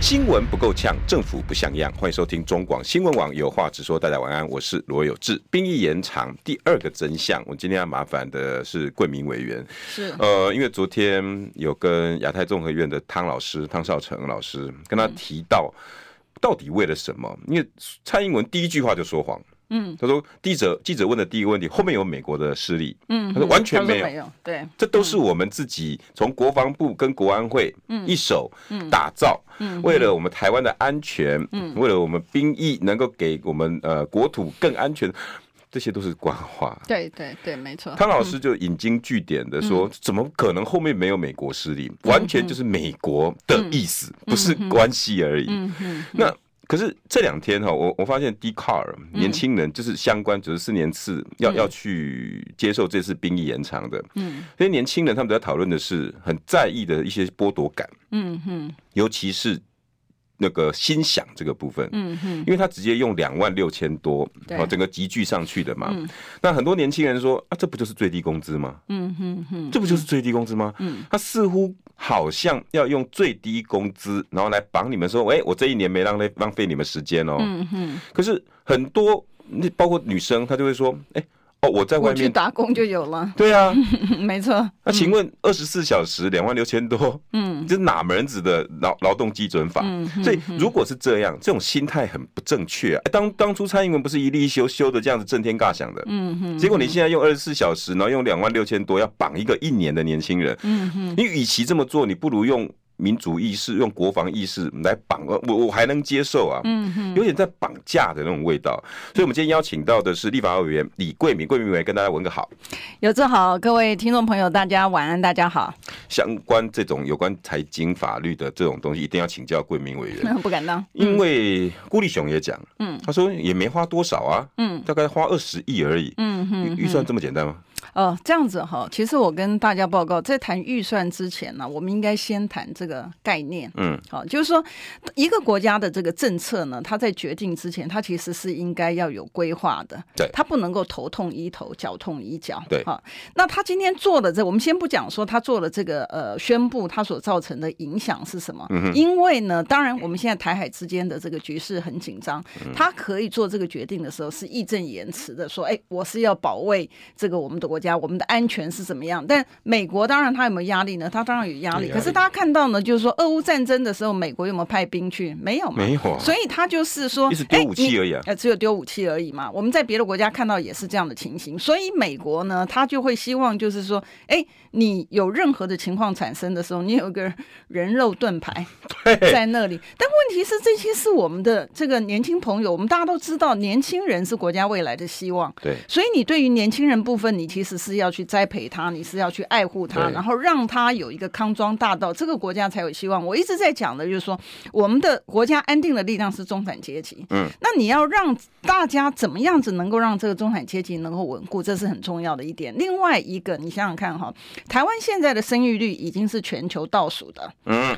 新闻不够呛，政府不像样。欢迎收听中广新闻网有话直说。大家晚安，我是罗有志。兵役延长第二个真相，我今天要麻烦的是贵民委员。是呃，因为昨天有跟亚太综合院的汤老师汤少成老师跟他提到，到底为了什么？因为蔡英文第一句话就说谎。嗯，他说记者记者问的第一个问题，后面有美国的势力。嗯，他说完全没有，没有，对，这都是我们自己从国防部跟国安会一手打造，为了我们台湾的安全，为了我们兵役能够给我们呃国土更安全，这些都是官话。对对对，没错。汤老师就引经据典的说，怎么可能后面没有美国势力？完全就是美国的意思，不是关系而已。那。可是这两天哈，我我发现 Dcard 年轻人就是相关九十四年次要要去接受这次兵役延长的，嗯，所以年轻人他们在讨论的是很在意的一些剥夺感，嗯哼，尤其是那个心想这个部分，嗯哼，因为他直接用两万六千多，哦，整个集聚上去的嘛，那很多年轻人说啊，这不就是最低工资吗？嗯哼哼，这不就是最低工资吗？嗯，他似乎。好像要用最低工资，然后来绑你们说，哎，我这一年没浪费浪费你们时间哦。嗯哼。可是很多，那包括女生，她就会说，哎，哦，我在外面去打工就有了。对啊，没错。那请问二十四小时两万六千多，嗯，这是哪门子的劳劳动基准法？嗯。所以如果是这样，这种心态很不正确啊。当当初蔡英文不是一立一休休的这样子震天尬响的，嗯哼。结果你现在用二十四小时，然后用两万六千多要绑一个一年的年轻人，嗯哼。你与其这么做，你不如用。民主意识用国防意识来绑我，我还能接受啊，嗯，有点在绑架的那种味道。所以，我们今天邀请到的是立法委员李桂敏，桂敏委员跟大家问个好。有志好，各位听众朋友，大家晚安，大家好。相关这种有关财经法律的这种东西，一定要请教桂敏委员。不敢当，因为顾立雄也讲，嗯，他说也没花多少啊，嗯，大概花二十亿而已，嗯哼，预算这么简单吗？哦，这样子哈，其实我跟大家报告，在谈预算之前呢，我们应该先谈这个概念。嗯，好，就是说一个国家的这个政策呢，它在决定之前，它其实是应该要有规划的。对，它不能够头痛医头，脚痛医脚。对，好，那他今天做的这，我们先不讲说他做了这个呃宣布，他所造成的影响是什么？嗯哼。因为呢，当然我们现在台海之间的这个局势很紧张，他可以做这个决定的时候是义正言辞的说，哎，我是要保卫这个我们的国。家，我们的安全是怎么样？但美国当然他有没有压力呢？他当然有压力。可是大家看到呢，就是说俄乌战争的时候，美国有没有派兵去？没有，没有。所以他就是说，丢武器而已啊，呃，只有丢武器而已嘛。我们在别的国家看到也是这样的情形。所以美国呢，他就会希望就是说，哎，你有任何的情况产生的时候，你有个人肉盾牌在那里。但问题是，这些是我们的这个年轻朋友，我们大家都知道，年轻人是国家未来的希望。对，所以你对于年轻人部分，你其实。只是要去栽培他，你是要去爱护他，然后让他有一个康庄大道，这个国家才有希望。我一直在讲的就是说，我们的国家安定的力量是中产阶级。嗯，那你要让大家怎么样子能够让这个中产阶级能够稳固，这是很重要的一点。另外一个，你想想看哈，台湾现在的生育率已经是全球倒数的。嗯，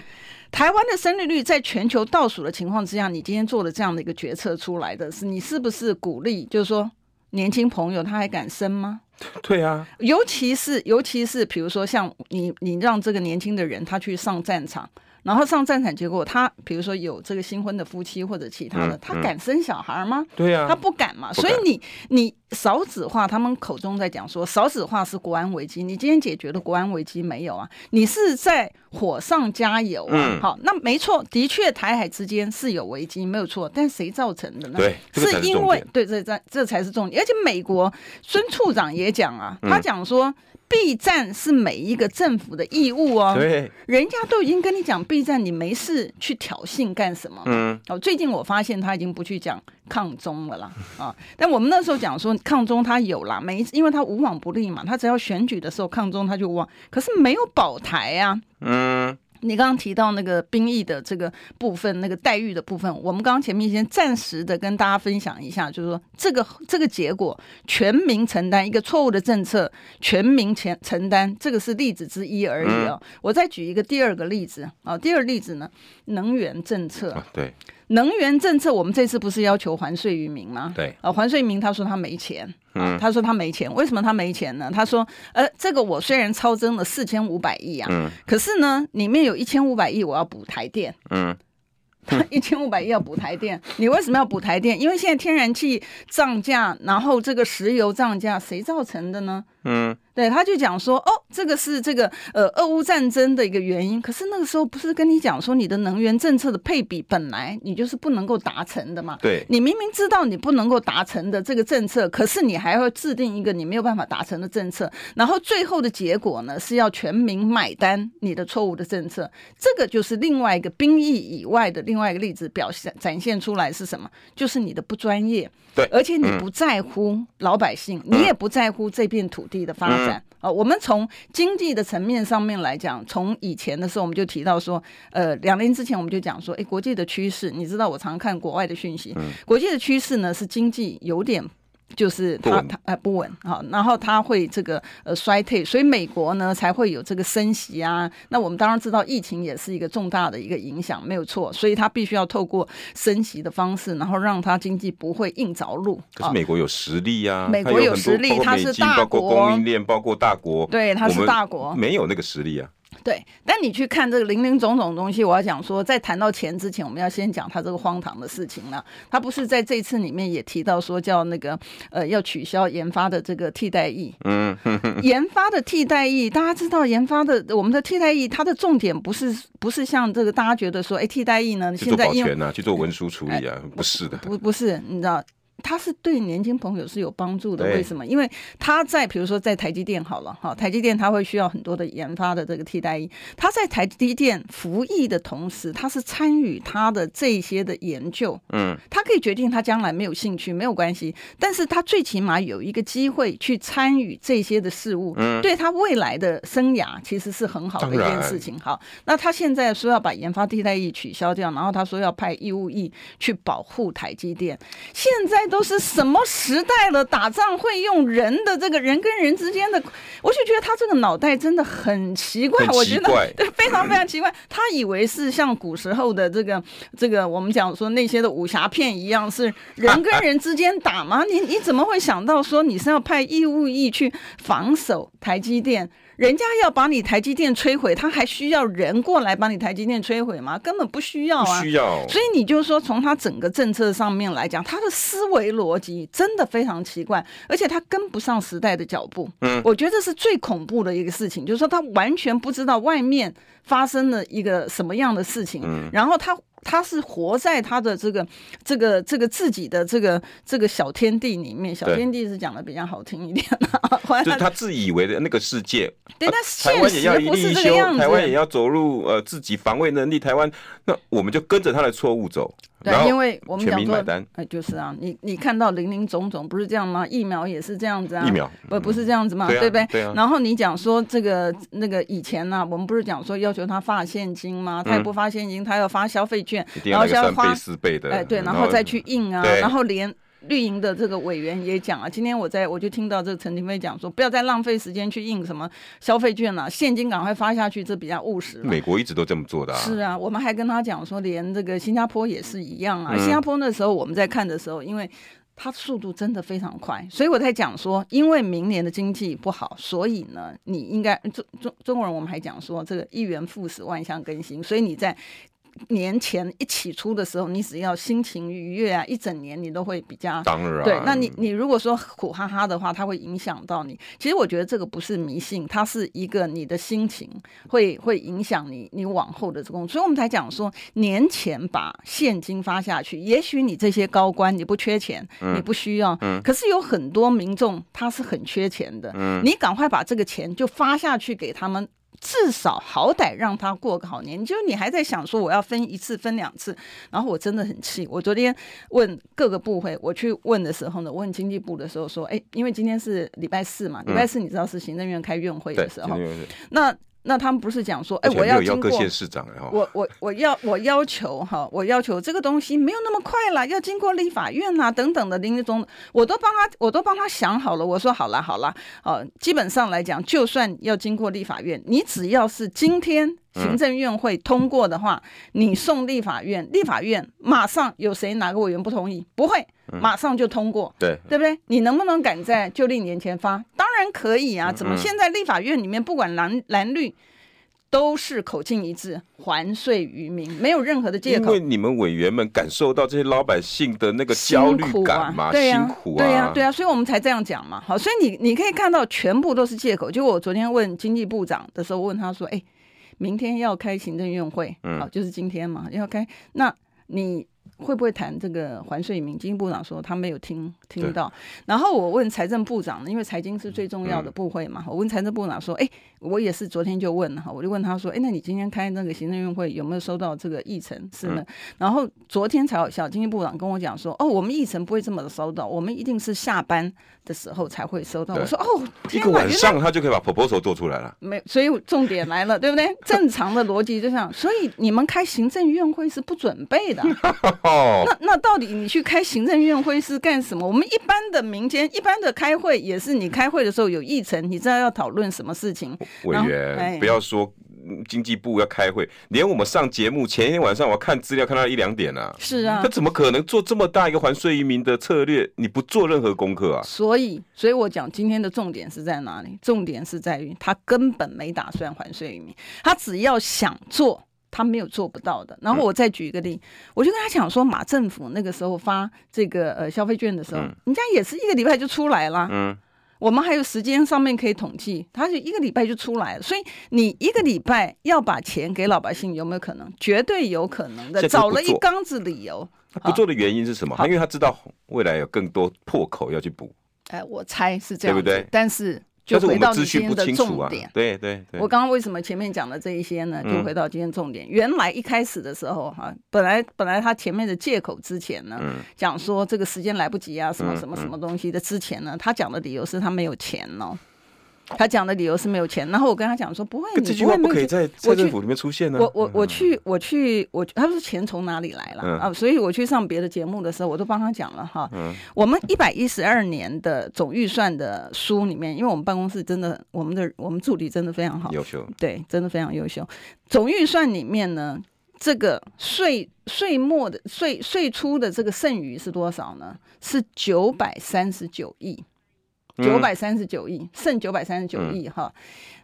台湾的生育率在全球倒数的情况之下，你今天做了这样的一个决策出来的是，你是不是鼓励？就是说，年轻朋友他还敢生吗？对啊，尤其是尤其是比如说像你，你让这个年轻的人他去上战场。然后上战场，结果他比如说有这个新婚的夫妻或者其他的，他敢生小孩吗？对啊，他不敢嘛。所以你你少子化，他们口中在讲说少子化是国安危机，你今天解决了国安危机没有啊？你是在火上加油啊。好，那没错，的确台海之间是有危机，没有错。但谁造成的呢？对，是因为对这这这才是重点。而且美国孙处长也讲啊，他讲说。避战是每一个政府的义务哦。对，人家都已经跟你讲避战，你没事去挑衅干什么？嗯，哦，最近我发现他已经不去讲抗中了啦啊。但我们那时候讲说抗中他有啦，每一次，因为他无往不利嘛，他只要选举的时候抗中他就往，可是没有保台啊。嗯。你刚刚提到那个兵役的这个部分，那个待遇的部分，我们刚刚前面先暂时的跟大家分享一下，就是说这个这个结果全民承担一个错误的政策，全民承承担，这个是例子之一而已啊、哦。我再举一个第二个例子啊，第二个例子呢，能源政策。对，能源政策，我们这次不是要求还税于民吗？对，啊，还税于民，他说他没钱。嗯，他说他没钱，为什么他没钱呢？他说，呃，这个我虽然超增了四千五百亿啊，嗯，可是呢，里面有一千五百亿我要补台电，嗯，一千五百亿要补台电，你为什么要补台电？因为现在天然气涨价，然后这个石油涨价，谁造成的呢？嗯。对，他就讲说，哦，这个是这个呃，俄乌战争的一个原因。可是那个时候不是跟你讲说，你的能源政策的配比本来你就是不能够达成的嘛？对，你明明知道你不能够达成的这个政策，可是你还要制定一个你没有办法达成的政策，然后最后的结果呢是要全民买单你的错误的政策。这个就是另外一个兵役以外的另外一个例子，表现展现出来是什么？就是你的不专业。对，而且你不在乎老百姓，嗯、你也不在乎这片土地的发展。啊、我们从经济的层面上面来讲，从以前的时候我们就提到说，呃，两年之前我们就讲说，哎，国际的趋势，你知道我常看国外的讯息，嗯、国际的趋势呢是经济有点。就是它它呃不稳啊，然后它会这个呃衰退，所以美国呢才会有这个升息啊。那我们当然知道疫情也是一个重大的一个影响，没有错，所以它必须要透过升息的方式，然后让它经济不会硬着陆。可是美国有实力啊，美国有实力，它是大国，包括供应链，包括大国，对，它是大国，没有那个实力啊。对，但你去看这个零零总总东西，我要讲说，在谈到钱之前，我们要先讲他这个荒唐的事情了。他不是在这次里面也提到说，叫那个呃，要取消研发的这个替代役。嗯，研发的替代役，大家知道研发的我们的替代役，它的重点不是不是像这个大家觉得说，哎，替代役呢，现在因为啊，去做文书处理啊，哎、不是的，不不是，你知道。它是对年轻朋友是有帮助的，为什么？因为他在比如说在台积电好了哈，台积电他会需要很多的研发的这个替代役，他在台积电服役的同时，他是参与他的这些的研究，嗯，他可以决定他将来没有兴趣没有关系，但是他最起码有一个机会去参与这些的事物，嗯，对他未来的生涯其实是很好的一件事情。好，那他现在说要把研发替代役取消掉，然后他说要派义务役去保护台积电，现在。都是什么时代了？打仗会用人的这个人跟人之间的，我就觉得他这个脑袋真的很奇怪。奇怪，我觉得对，非常非常奇怪。他以为是像古时候的这个这个我们讲说那些的武侠片一样，是人跟人之间打吗？你你怎么会想到说你是要派义务役去防守台积电？人家要把你台积电摧毁，他还需要人过来把你台积电摧毁吗？根本不需要啊！不需要。所以你就说，从他整个政策上面来讲，他的思维逻辑真的非常奇怪，而且他跟不上时代的脚步。嗯，我觉得这是最恐怖的一个事情，就是说他完全不知道外面发生了一个什么样的事情，嗯，然后他。他是活在他的这个、这个、这个自己的这个、这个小天地里面。小天地是讲的比较好听一点 的，就是他自以为的那个世界。对，那现实不是这个样子。台湾也要走入呃自己防卫能力，台湾那我们就跟着他的错误走。对，因为我们讲说，哎、呃，就是啊，你你看到林林总总不是这样吗？疫苗也是这样子啊，疫苗不不是这样子嘛？嗯、对，对不对？对啊。然后你讲说这个那个以前呢、啊，我们不是讲说要求他发现金吗？他也不发现金，他要发消费券，然后要花四倍的，哎，对，然后再去印啊，然后连。绿营的这个委员也讲啊，今天我在我就听到这个陈廷飞讲说，不要再浪费时间去印什么消费券了，现金赶快发下去，这比较务实。美国一直都这么做的啊。是啊，我们还跟他讲说，连这个新加坡也是一样啊。嗯、新加坡那时候我们在看的时候，因为它速度真的非常快，所以我在讲说，因为明年的经济不好，所以呢，你应该中中中国人我们还讲说，这个一元复始，万象更新，所以你在。年前一起出的时候，你只要心情愉悦啊，一整年你都会比较当然对。那你你如果说苦哈哈的话，它会影响到你。其实我觉得这个不是迷信，它是一个你的心情会会影响你你往后的这工作。所以我们才讲说，年前把现金发下去，也许你这些高官你不缺钱，你不需要，嗯，可是有很多民众他是很缺钱的，嗯，你赶快把这个钱就发下去给他们。至少好歹让他过个好年，就是你还在想说我要分一次分两次，然后我真的很气。我昨天问各个部会，我去问的时候呢，问经济部的时候说，哎，因为今天是礼拜四嘛，礼拜四你知道是行政院开院会的时候，嗯、那那他们不是讲说，哎，我要经过各县市长我我我要我要求哈，我要求这个东西没有那么快了，要经过立法院呐等等的林立中，我都帮他我都帮他想好了。我说好了好了，呃，基本上来讲，就算要经过立法院，你只要是今天行政院会通过的话，你送立法院，立法院马上有谁哪个委员不同意？不会，马上就通过，对对不对？你能不能赶在就任年前发？当然可以啊！怎么现在立法院里面不管蓝蓝绿？都是口径一致，还税于民，没有任何的借口。因为你们委员们感受到这些老百姓的那个焦虑感嘛，辛苦啊，对啊，辛苦啊，对啊，对啊，所以我们才这样讲嘛。好，所以你你可以看到，全部都是借口。就我昨天问经济部长的时候，问他说：“哎，明天要开行政院会，好，就是今天嘛，要开，那你。”会不会谈这个还税于民？经济部长说他没有听听到。然后我问财政部长呢，因为财经是最重要的部会嘛。我问财政部长说：“哎，我也是昨天就问哈，我就问他说：‘哎，那你今天开那个行政院会有没有收到这个议程？’是呢。然后昨天才好笑，经济部长跟我讲说：‘哦，我们议程不会这么的收到，我们一定是下班的时候才会收到。’我说：‘哦，一个晚上他就可以把 proposal 做出来了。’没，所以重点来了，对不对？正常的逻辑就像。所以你们开行政院会是不准备的。那那到。到底你去开行政院会是干什么？我们一般的民间一般的开会也是，你开会的时候有议程，你知道要讨论什么事情。委员不要说经济部要开会，连我们上节目前一天晚上我看资料看到一两点啊。是啊，他怎么可能做这么大一个还税于民的策略？你不做任何功课啊？所以，所以我讲今天的重点是在哪里？重点是在于他根本没打算还税于民，他只要想做。他没有做不到的。然后我再举一个例，嗯、我就跟他讲说，马政府那个时候发这个呃消费券的时候，嗯、人家也是一个礼拜就出来了。嗯，我们还有时间上面可以统计，他就一个礼拜就出来了。所以你一个礼拜要把钱给老百姓，有没有可能？绝对有可能的。找了一缸子理由，不做的原因是什么？因为他知道未来有更多破口要去补。哎，我猜是这样，对不对？但是。就回到你今天的重点，啊、对对对。我刚刚为什么前面讲的这一些呢？就回到今天重点。嗯、原来一开始的时候哈，本来本来他前面的借口之前呢，嗯、讲说这个时间来不及啊，什么什么什么东西的之前呢，他讲的理由是他没有钱哦。他讲的理由是没有钱，然后我跟他讲说不会，你这句话不可以在财政府里面出现呢。我我我去我去我，他说钱从哪里来了啊？所以我去上别的节目的时候，我都帮他讲了哈。我们一百一十二年的总预算的书里面，因为我们办公室真的，我们的我们助理真的非常好，优秀，对，真的非常优秀。总预算里面呢，这个税税末的税税出的这个剩余是多少呢？是九百三十九亿。九百三十九亿，剩九百三十九亿哈，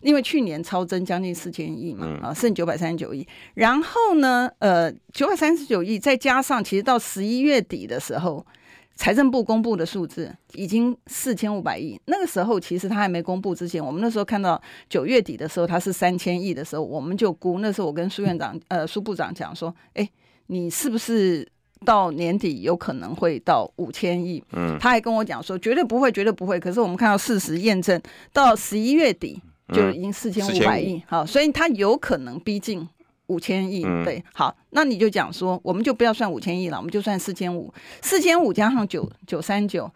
因为去年超增将近四千亿嘛，啊，剩九百三十九亿。然后呢，呃，九百三十九亿再加上，其实到十一月底的时候，财政部公布的数字已经四千五百亿。那个时候其实他还没公布之前，我们那时候看到九月底的时候，他是三千亿的时候，我们就估。那时候我跟苏院长、呃苏部长讲说，哎，你是不是？到年底有可能会到五千亿，嗯，他还跟我讲说绝对不会，绝对不会。可是我们看到事实验证，到十一月底就已经四千五百亿，好，所以他有可能逼近五千亿，对，好，那你就讲说，我们就不要算五千亿了，我们就算四千五，四千五加上九九三九，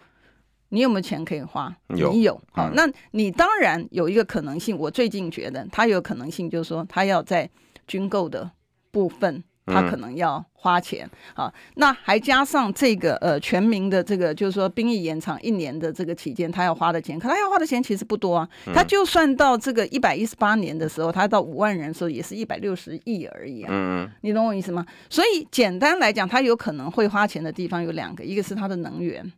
你有没有钱可以花？有。你有，好，那你当然有一个可能性，我最近觉得他有可能性，就是说他要在军购的部分。他可能要花钱啊，那还加上这个呃全民的这个，就是说兵役延长一年的这个期间，他要花的钱，可他要花的钱其实不多啊。他就算到这个一百一十八年的时候，他到五万人的时候，也是一百六十亿而已啊。嗯，你懂我意思吗？所以简单来讲，他有可能会花钱的地方有两个，一个是他的能源，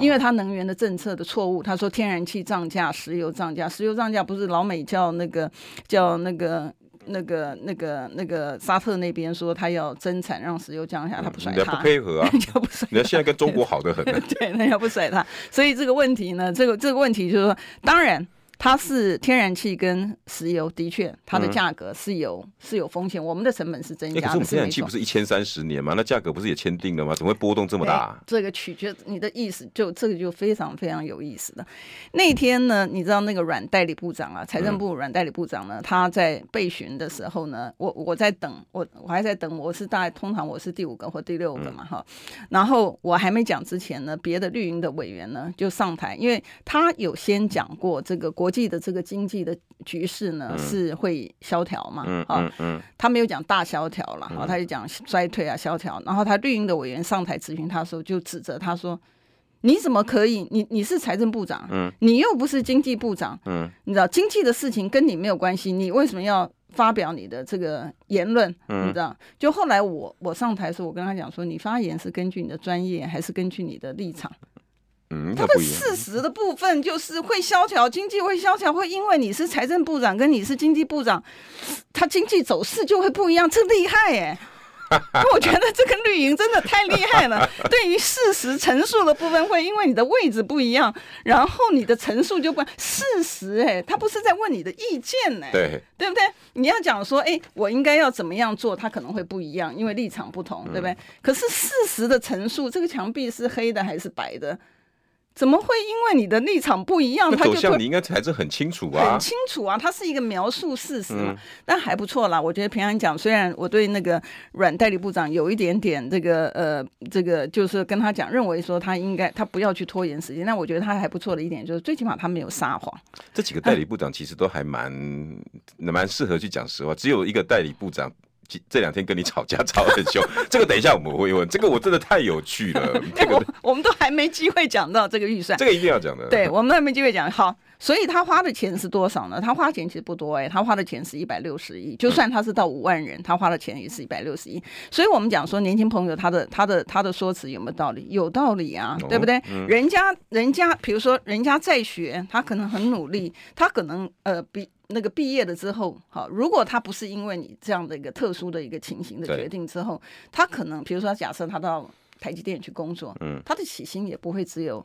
因为他能源的政策的错误。他说天然气涨价，石油涨价，石油涨价不是老美叫那个叫那个。那个、那个、那个沙特那边说他要增产，让石油降下，他不甩他，不配合啊，人家不甩。人家现在跟中国好的很，对，人家不甩他。所以这个问题呢，这个这个问题就是说，当然。它是天然气跟石油，的确，它的价格是有、嗯、是有风险。我们的成本是增加的。可是我们天然气不是一千三十年吗？那价格不是也签订了吗？怎么会波动这么大？这个取决你的意思，就这个就非常非常有意思的。那天呢，你知道那个阮代理部长啊，财政部阮代理部长呢，嗯、他在备询的时候呢，我我在等，我我还在等，我是大概通常我是第五个或第六个嘛哈。嗯、然后我还没讲之前呢，别的绿营的委员呢就上台，因为他有先讲过这个国。国际的这个经济的局势呢、嗯、是会萧条嘛？嗯嗯嗯，他没有讲大萧条了，哈、嗯，他就讲衰退啊萧条。然后他绿营的委员上台咨询他的时候，就指责他说：“你怎么可以？你你是财政部长，嗯，你又不是经济部长，嗯，你知道经济的事情跟你没有关系，你为什么要？”发表你的这个言论，嗯、你知道？就后来我我上台的时候，我跟他讲说，你发言是根据你的专业，还是根据你的立场？嗯，他的事实的部分就是会萧条，经济会萧条，会因为你是财政部长，跟你是经济部长，他经济走势就会不一样，这厉害哎。我觉得这个绿营真的太厉害了。对于事实陈述的部分，会因为你的位置不一样，然后你的陈述就不事实。哎，他不是在问你的意见呢，对对不对？你要讲说，哎，我应该要怎么样做，他可能会不一样，因为立场不同，对不对？可是事实的陈述，这个墙壁是黑的还是白的？怎么会因为你的立场不一样，他就走向你应该还是很清楚啊，很清楚啊，他是一个描述事实嘛，嗯、但还不错啦。我觉得平安讲，虽然我对那个阮代理部长有一点点这个呃，这个就是跟他讲，认为说他应该他不要去拖延时间。但我觉得他还不错的一点就是，最起码他没有撒谎。这几个代理部长其实都还蛮蛮适合去讲实话，只有一个代理部长。这两天跟你吵架吵很凶，这个等一下我们会问。这个我真的太有趣了，这个我，我们都还没机会讲到这个预算，这个一定要讲的。对，我们还没机会讲。好，所以他花的钱是多少呢？他花钱其实不多哎，他花的钱是一百六十亿。就算他是到五万人，他花的钱也是一百六十亿。所以我们讲说年轻朋友他的他的他的说辞有没有道理？有道理啊，对不对？嗯、人家人家比如说人家在学，他可能很努力，他可能呃比。那个毕业了之后，好，如果他不是因为你这样的一个特殊的一个情形的决定之后，他可能，比如说，假设他到台积电去工作，嗯，他的起薪也不会只有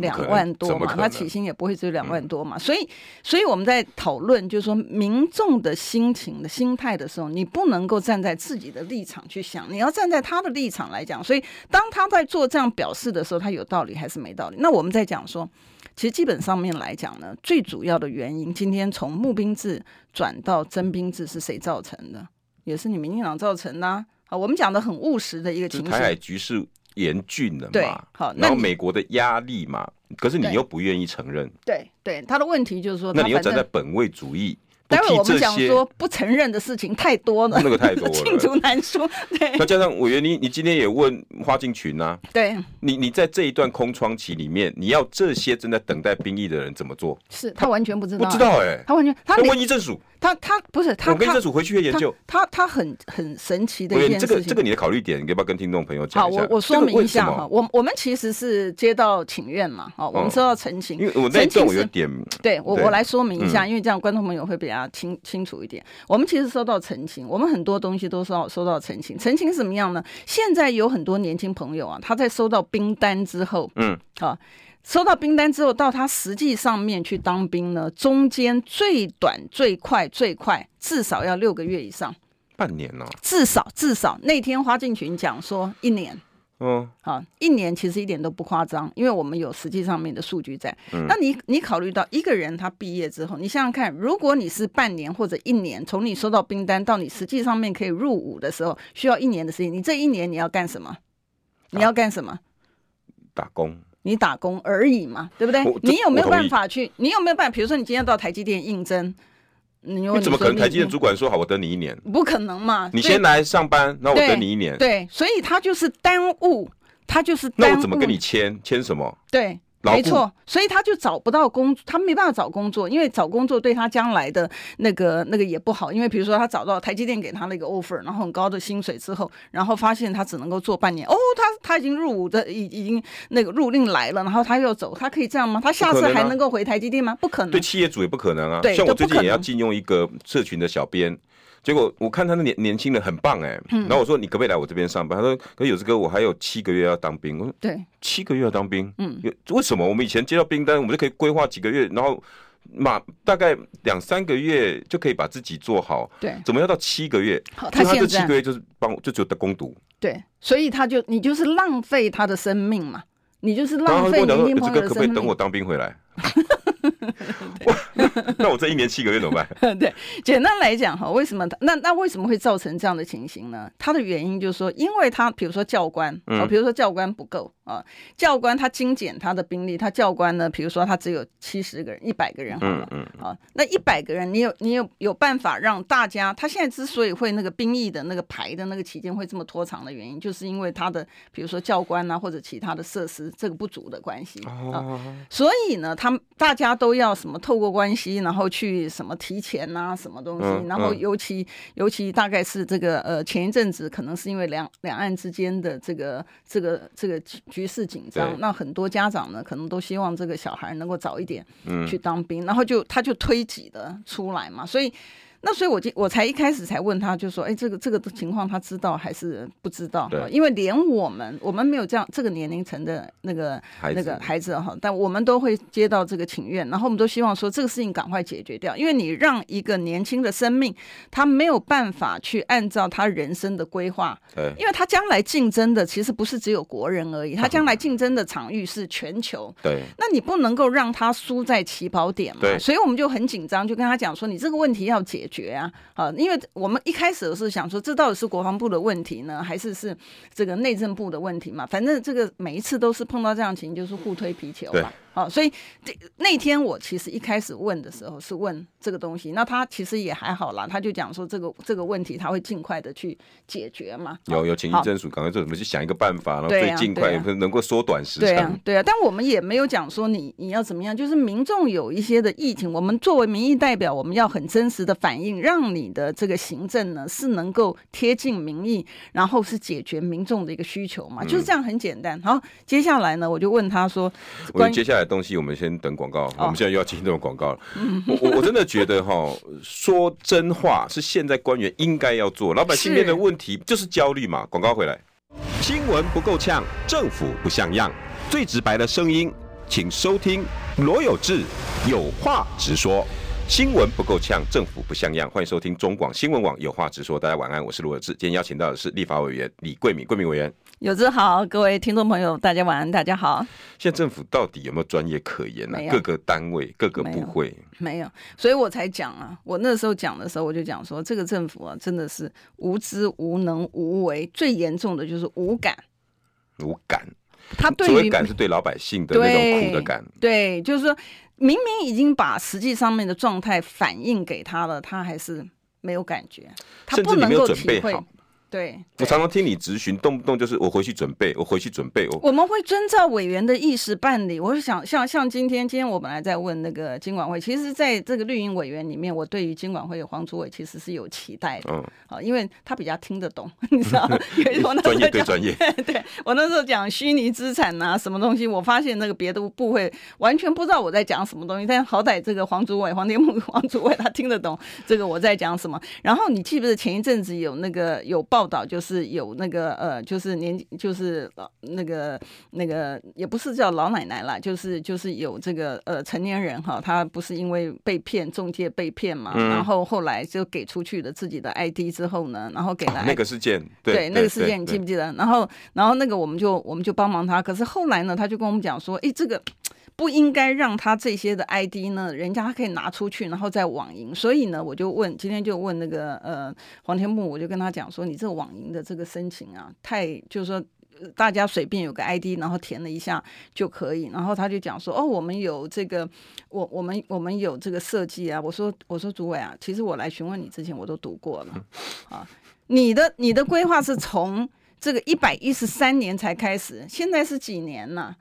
两万多嘛，他起薪也不会只有两万多嘛，所以，所以我们在讨论，就是说民众的心情的心态的时候，你不能够站在自己的立场去想，你要站在他的立场来讲。所以，当他在做这样表示的时候，他有道理还是没道理？那我们在讲说。其实基本上面来讲呢，最主要的原因，今天从募兵制转到征兵制是谁造成的？也是你民进党造成的啊！我们讲的很务实的一个情形。台海局势严峻了嘛？对，好，然后美国的压力嘛，可是你又不愿意承认。对对，他的问题就是说，那你又站在本位主义。待会我们讲说不承认的事情太多了，那个太多了，罄竹难书。对，那加上委员，你你今天也问花敬群呐？对，你你在这一段空窗期里面，你要这些正在等待兵役的人怎么做？是他完全不知道，不知道哎，他完全他问议政署。他他不是他，我跟政署回去研究。他他，他很很神奇的一件事情。这个这个你的考虑点，你要不要跟听众朋友讲一下？好，我我说明一下哈。我我们其实是接到请愿嘛，哦，我们收到陈情。因为我那段我有点。对我我来说明一下，因为这样观众朋友会比较清清楚一点。我们其实收到陈情，我们很多东西都收到收到陈情。陈情是什么样呢？现在有很多年轻朋友啊，他在收到兵单之后，嗯，好。收到兵单之后，到他实际上面去当兵呢，中间最短、最快、最快，至少要六个月以上，半年呢、哦？至少至少那天花敬群讲说一年，嗯，好，一年其实一点都不夸张，因为我们有实际上面的数据在。嗯、那你你考虑到一个人他毕业之后，你想想看，如果你是半年或者一年，从你收到兵单到你实际上面可以入伍的时候，需要一年的时间，你这一年你要干什么？你要干什么？打工。你打工而已嘛，对不对？你有没有办法去？你有没有办法？比如说，你今天到台积电应征，你，你怎么可能？台积电主管说好，我等你一年，不可能嘛？你先来上班，那我等你一年。对，所以他就是耽误，他就是耽误。那我怎么跟你签？签什么？对。没错，所以他就找不到工，他没办法找工作，因为找工作对他将来的那个那个也不好。因为比如说他找到台积电给他那个 offer，然后很高的薪水之后，然后发现他只能够做半年。哦，他他已经入伍的，已已经那个入令来了，然后他又走，他可以这样吗？他下次还能够回台积电吗？不可能。对企业主也不可能啊。对，像我最近也要禁用一个社群的小编。结果我看他的年年轻人很棒哎，然后我说，你可不可以来我这边上班？他说可有志哥我还有七个月要当兵。我说对，七个月要当兵，嗯，为什么？我们以前接到兵单，我们就可以规划几个月，然后马大概两三个月就可以把自己做好。对，怎么要到七个月？他这七个月就是帮就只有攻读。对，所以他就你就是浪费他的生命嘛，你就是浪费年轻朋友的生命。可不可以等我当兵回来？那我这一年七个月怎么办？对，简单来讲哈，为什么他那那为什么会造成这样的情形呢？他的原因就是说，因为他比如说教官啊，比如说教官不够啊，教官他精简他的兵力，他教官呢，比如说他只有七十个人、一百个人好了，嗯嗯啊，那一百个人，你有你有有办法让大家？他现在之所以会那个兵役的那个排的那个期间会这么拖长的原因，就是因为他的比如说教官啊或者其他的设施这个不足的关系啊，所以呢，他们大家都要什么透过关系，然后去什么提前啊，什么东西，然后尤其尤其大概是这个呃前一阵子可能是因为两两岸之间的这个这个这个局势紧张，那很多家长呢可能都希望这个小孩能够早一点去当兵，然后就他就推挤的出来嘛，所以。那所以我，我就我才一开始才问他，就说，哎，这个这个情况他知道还是不知道？对，因为连我们我们没有这样这个年龄层的那个那个孩子哈，但我们都会接到这个请愿，然后我们都希望说这个事情赶快解决掉，因为你让一个年轻的生命他没有办法去按照他人生的规划，对，因为他将来竞争的其实不是只有国人而已，他将来竞争的场域是全球，对，那你不能够让他输在起跑点嘛，对，所以我们就很紧张，就跟他讲说，你这个问题要解决。啊，啊，因为我们一开始是想说，这到底是国防部的问题呢，还是是这个内政部的问题嘛？反正这个每一次都是碰到这样情，就是互推皮球嘛。好，所以这那天我其实一开始问的时候是问这个东西，那他其实也还好啦，他就讲说这个这个问题他会尽快的去解决嘛。有有请议政署赶快做什么去想一个办法，然后最尽快能够缩短时间。对啊，对啊，但我们也没有讲说你你要怎么样，就是民众有一些的疫情，我们作为民意代表，我们要很真实的反映，让你的这个行政呢是能够贴近民意，然后是解决民众的一个需求嘛，就是这样很简单。好，接下来呢，我就问他说，关于接下来。东西我们先等广告，我们现在又要进这种广告了。我我我真的觉得哈，说真话是现在官员应该要做。老百姓面对的问题就是焦虑嘛。广告回来，新闻不够呛，政府不像样，最直白的声音，请收听罗有志有话直说。新闻不够呛，政府不像样，欢迎收听中广新闻网有话直说。大家晚安，我是罗有志。今天邀请到的是立法委员李桂敏，桂敏委员。有志好，各位听众朋友，大家晚安，大家好。现在政府到底有没有专业可言呢、啊？各个单位，各个部会没，没有，所以我才讲啊。我那时候讲的时候，我就讲说，这个政府啊，真的是无知、无能、无为，最严重的就是无感。无感，他对于感是对老百姓的那种苦的感。对，就是说明明已经把实际上面的状态反映给他了，他还是没有感觉，他不能够体会。对，对，我常常听你咨询，动不动就是我回去准备，我回去准备。我我们会遵照委员的意识办理。我是想，像像今天，今天我本来在问那个金管会，其实在这个绿营委员里面，我对于金管会的黄祖伟其实是有期待的。嗯，啊，因为他比较听得懂，你知道，专业对专业。对，我那时候讲虚拟资产啊，什么东西，我发现那个别的部会完全不知道我在讲什么东西，但好歹这个黄祖伟、黄天木 黄祖伟他听得懂这个我在讲什么。然后你记不记得前一阵子有那个有报。报道就是有那个呃，就是年就是老那个那个也不是叫老奶奶啦，就是就是有这个呃成年人哈，他不是因为被骗中介被骗嘛，嗯、然后后来就给出去了自己的 ID 之后呢，然后给了、哦、那个事件，对，对那个事件你记不记得？然后然后那个我们就我们就帮忙他，可是后来呢，他就跟我们讲说，哎，这个。不应该让他这些的 ID 呢，人家可以拿出去，然后再网银。所以呢，我就问，今天就问那个呃黄天木，我就跟他讲说，你这个网银的这个申请啊，太就是说大家随便有个 ID，然后填了一下就可以。然后他就讲说，哦，我们有这个，我我们我们有这个设计啊。我说我说主委啊，其实我来询问你之前我都读过了 啊。你的你的规划是从这个一百一十三年才开始，现在是几年呢？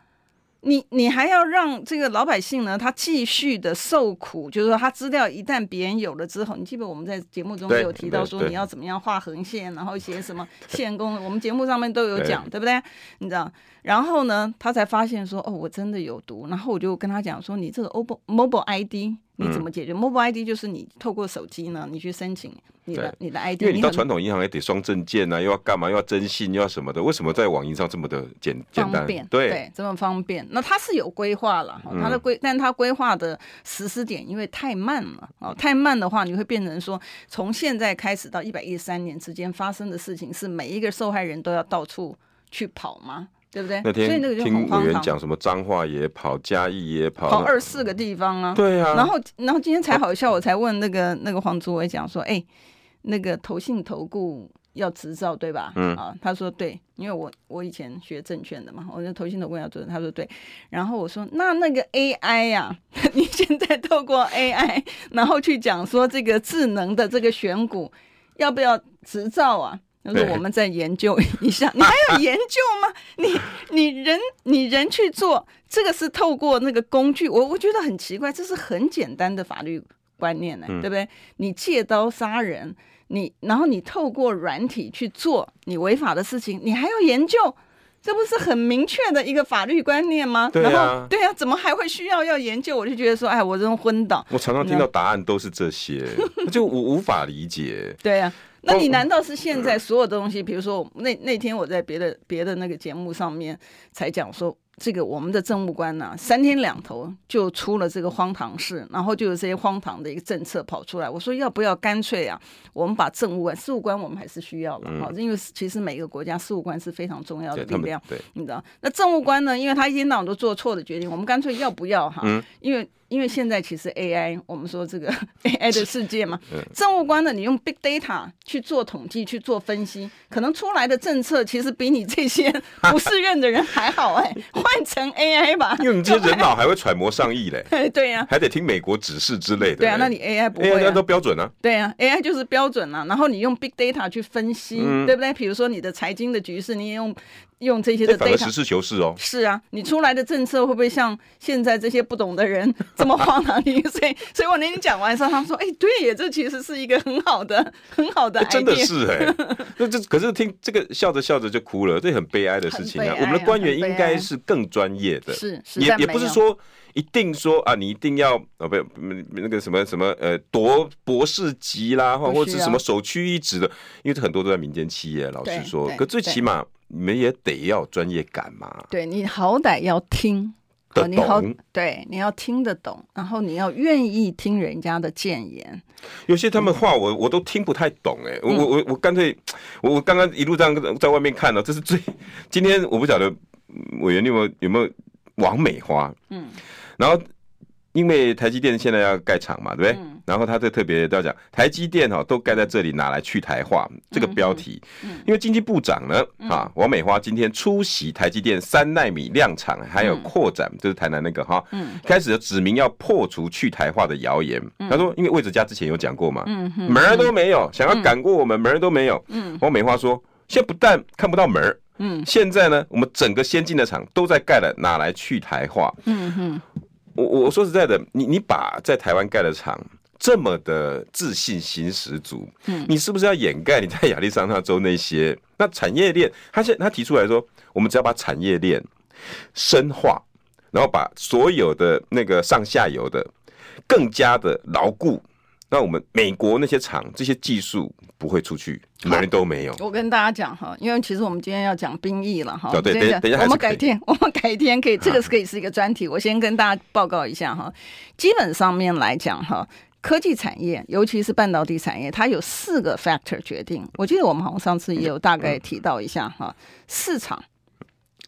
你你还要让这个老百姓呢，他继续的受苦，就是说他资料一旦别人有了之后，你记得我们在节目中有提到说你要怎么样画横线，然后写什么线工，我们节目上面都有讲，对，对不对？你知道，然后呢，他才发现说，哦，我真的有毒，然后我就跟他讲说，你这个 mobile Mobile ID。你怎么解决、嗯、Mobile ID？就是你透过手机呢，你去申请你的你的 ID。因为你到传统银行也得双证件啊，又要干嘛？又要征信，又要什么的？为什么在网银上这么的简简单？方便对，对，这么方便。那它是有规划了，它的规，但它规划的实施点因为太慢了哦，太慢的话，你会变成说，从现在开始到一百一十三年之间发生的事情，是每一个受害人都要到处去跑吗？对不对？那天所以那个就听委员讲什么彰化也跑，嘉义也跑，跑二四个地方啊。对啊。然后，然后今天才好笑，我才问那个那个黄主委讲说，哎，那个投信投顾要执照对吧？嗯啊，他说对，因为我我以前学证券的嘛，我就投信投顾要做，他说对。然后我说那那个 AI 呀、啊，你现在透过 AI，然后去讲说这个智能的这个选股要不要执照啊？他说我们再研究一下，你还要研究吗？你你人你人去做这个是透过那个工具，我我觉得很奇怪，这是很简单的法律观念呢，对不对？你借刀杀人，你然后你透过软体去做你违法的事情，你还要研究，这不是很明确的一个法律观念吗？对啊，然后对啊，怎么还会需要要研究？我就觉得说，哎，我这种昏倒。我常常听到答案都是这些，就我无法理解。对啊。那你难道是现在所有的东西，比如说那那天我在别的别的那个节目上面才讲说，这个我们的政务官呢、啊，三天两头就出了这个荒唐事，然后就有这些荒唐的一个政策跑出来。我说要不要干脆啊，我们把政务官、事务官我们还是需要的，好，因为其实每个国家事务官是非常重要的力量，对，你知道？那政务官呢，因为他一天到晚都做错的决定，我们干脆要不要哈？因为。因为现在其实 AI，我们说这个 AI 的世界嘛，政务官呢，你用 Big Data 去做统计、去做分析，可能出来的政策其实比你这些 不适任的人还好哎。换成 AI 吧，因为你这些人脑还会揣摩上意嘞。对呀，还得听美国指示之类的。对啊，那你 AI 不会？AI 都标准啊。对啊，AI 就是标准啊。然后你用 Big Data 去分析，对不对？比如说你的财经的局势，你也用。用这些的 data，实事求是哦。是啊，你出来的政策会不会像现在这些不懂的人 这么荒唐？所以，所以我那天讲完之后，他们说：“哎，对耶，这其实是一个很好的、很好的。”真的是哎，那这可是听这个笑着笑着就哭了，这很悲哀的事情啊。我们的官员应该是更专业的，是也也不是说一定说啊，你一定要啊不那个什么什么呃夺博士级啦，或或者是什么首屈一指的，因为这很多都在民间企业。老实说，可最起码。你们也得要专业感嘛？对，你好歹要听得懂，你好，对，你要听得懂，然后你要愿意听人家的建言。有些他们话我我都听不太懂哎、欸，我我我我干脆我我刚刚一路这样在外面看了，这是最今天我不晓得委员你有没有有没有王美花？嗯，然后。因为台积电现在要盖厂嘛，对不对？嗯、然后他就特别都要讲台积电哈，都盖在这里，拿来去台化这个标题。嗯嗯、因为经济部长呢，嗯、啊，王美花今天出席台积电三纳米量产还有扩展，嗯、就是台南那个哈，嗯、开始指明要破除去台化的谣言。嗯、他说，因为魏哲家之前有讲过嘛，门儿都没有，想要赶过我们，门儿都没有。嗯、王美花说，现在不但看不到门儿，嗯，现在呢，我们整个先进的厂都在盖了，拿来去台化。嗯哼。我我说实在的，你你把在台湾盖的厂这么的自信心十足，嗯，你是不是要掩盖你在亚利桑那州那些那产业链？他现他提出来说，我们只要把产业链深化，然后把所有的那个上下游的更加的牢固。那我们美国那些厂，这些技术不会出去，门儿都没有。我跟大家讲哈，因为其实我们今天要讲兵役了哈。哦，对，等一下，等一下，我们改天，我们改天可以，这个是可以是一个专题。我先跟大家报告一下哈，基本上面来讲哈，科技产业，尤其是半导体产业，它有四个 factor 决定。我记得我们好像上次也有大概提到一下哈，市场。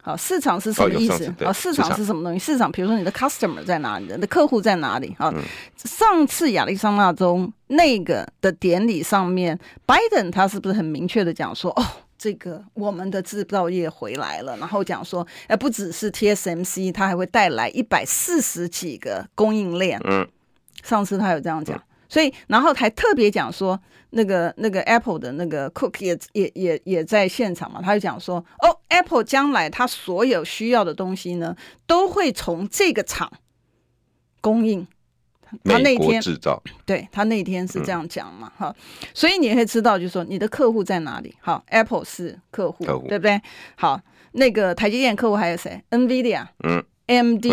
好，市场是什么意思？好，市场是什么东西？市场，比如说你的 customer 在哪里？你的客户在哪里？啊，上次亚利桑那州那个的典礼上面，拜登他是不是很明确的讲说，哦，这个我们的制造业回来了，然后讲说，哎，不只是 TSMC，它还会带来一百四十几个供应链。嗯，上次他有这样讲。所以，然后还特别讲说，那个那个 Apple 的那个 Cook 也也也也在现场嘛，他就讲说，哦，Apple 将来它所有需要的东西呢，都会从这个厂供应。他那天制造，对他那天是这样讲嘛，哈、嗯，所以你会知道，就是说你的客户在哪里？好，Apple 是客户，客户对不对？好，那个台积电客户还有谁？NVIDIA，嗯，AMD。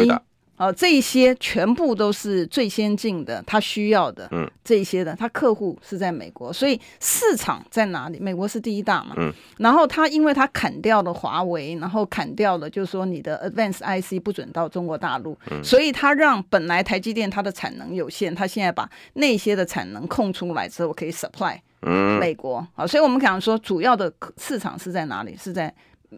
哦，这一些全部都是最先进的，他需要的，嗯，这一些的，他客户是在美国，所以市场在哪里？美国是第一大嘛，嗯，然后他因为他砍掉了华为，然后砍掉了，就是说你的 Advanced IC 不准到中国大陆，嗯，所以他让本来台积电它的产能有限，他现在把那些的产能空出来之后，可以 supply 美国，嗯，好，所以我们讲说主要的市场是在哪里？是在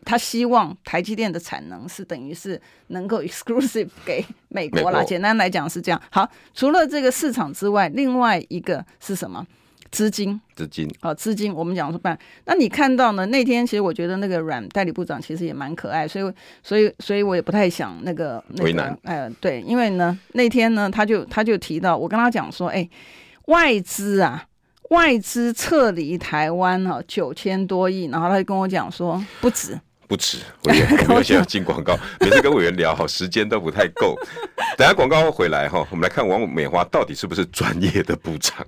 他希望台积电的产能是等于是能够 exclusive 给美国啦。简单来讲是这样。好，除了这个市场之外，另外一个是什么？资金，资金，好，资金。我们讲说办，那你看到呢？那天其实我觉得那个阮代理部长其实也蛮可爱，所以，所以，所以我也不太想那个那个，为难。呃，对，因为呢，那天呢，他就他就提到，我跟他讲说，哎，外资啊，外资撤离台湾哦，九千多亿，然后他就跟我讲说，不止，不止。委员，我们现在要进广告，每次跟委员聊好，时间都不太够。等下广告回来哈，我们来看王美花到底是不是专业的部长。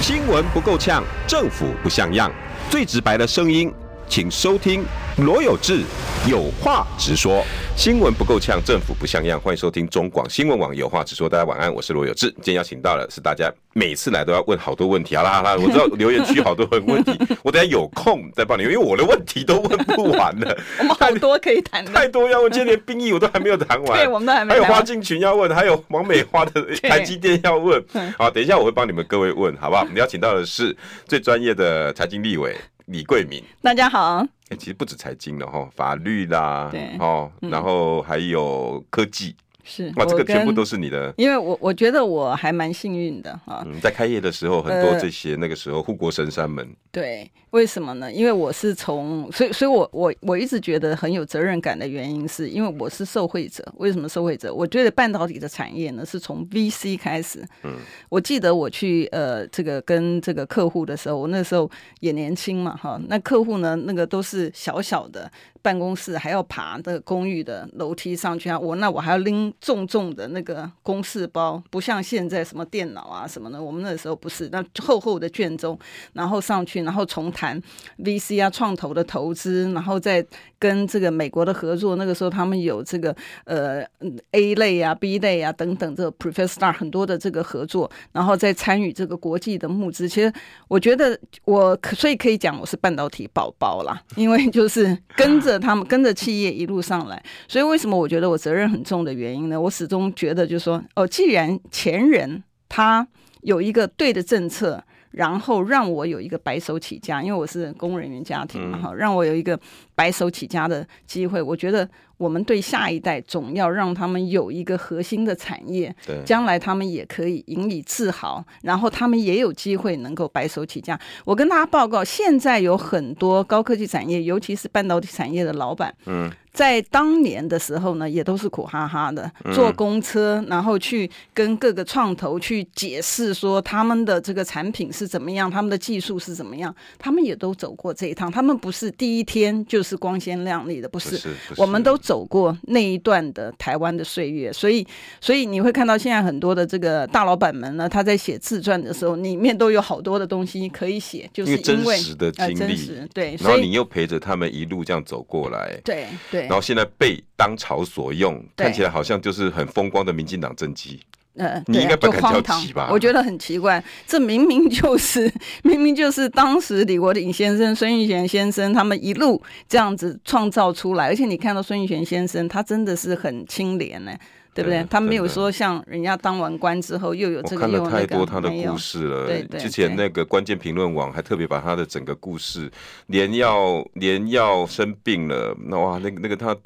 新闻不够呛，政府不像样，最直白的声音，请收听罗有志有话直说。新闻不够呛，政府不像样，欢迎收听中广新闻网有话直说。大家晚安，我是罗有志。今天邀请到的是大家每次来都要问好多问题。好啦好啦，我知道留言区好多问题，我等下有空再帮你，因为我的问题都问不完了。我们好多可以谈的，太多要问，今天连兵役我都还没有谈完。对，我们都还没。还有花敬群要问，还有王美花的台积电要问。好，等一下我会帮你们各位问，好不好？我们邀请到的是最专业的财经立委。李桂敏，大家好。哎、欸，其实不止财经的哈，法律啦，对，哦，然后还有科技。是哇，这个全部都是你的。因为我我觉得我还蛮幸运的哈。嗯，在开业的时候，很多这些那个时候护国神山们。对，为什么呢？因为我是从，所以所以我我我一直觉得很有责任感的原因，是因为我是受惠者。为什么受惠者？我觉得半导体的产业呢，是从 VC 开始。嗯，我记得我去呃这个跟这个客户的时候，我那时候也年轻嘛哈，那客户呢那个都是小小的。办公室还要爬的公寓的楼梯上去啊！我那我还要拎重重的那个公事包，不像现在什么电脑啊什么的。我们那时候不是，那厚厚的卷宗，然后上去，然后重谈 VC 啊创投的投资，然后再跟这个美国的合作。那个时候他们有这个呃 A 类啊 B 类啊等等这个 Preferred Stock 很多的这个合作，然后再参与这个国际的募资。其实我觉得我所以可以讲我是半导体宝宝啦，因为就是跟着。他们跟着企业一路上来，所以为什么我觉得我责任很重的原因呢？我始终觉得就是说，哦，既然前人他有一个对的政策，然后让我有一个白手起家，因为我是公务人员家庭嘛，哈，让我有一个白手起家的机会，我觉得。我们对下一代总要让他们有一个核心的产业，对，将来他们也可以引以自豪，然后他们也有机会能够白手起家。我跟大家报告，现在有很多高科技产业，尤其是半导体产业的老板，嗯。在当年的时候呢，也都是苦哈哈的坐公车，然后去跟各个创投去解释说他们的这个产品是怎么样，他们的技术是怎么样，他们也都走过这一趟。他们不是第一天就是光鲜亮丽的，不是，不是，不是，我们都走过那一段的台湾的岁月。所以，所以你会看到现在很多的这个大老板们呢，他在写自传的时候，里面都有好多的东西可以写，就是因为，真实的经历，呃，真实，对，然后你又陪着他们一路这样走过来，对对。对，然后现在被当朝所用，看起来好像就是很风光的民进党政绩。呃，你应该不敢叫奇吧？我觉得很奇怪，这明明就是 明明就是当时李国鼎先生、孙玉璇先生他们一路这样子创造出来，而且你看到孙玉璇先生，他真的是很清廉呢。对不对？他没有说像人家当完官之后又有这个。我看了太多他的故事了。对对。之前那个关键评论网还特别把他的整个故事，连要连要生病了，那哇，那个那个他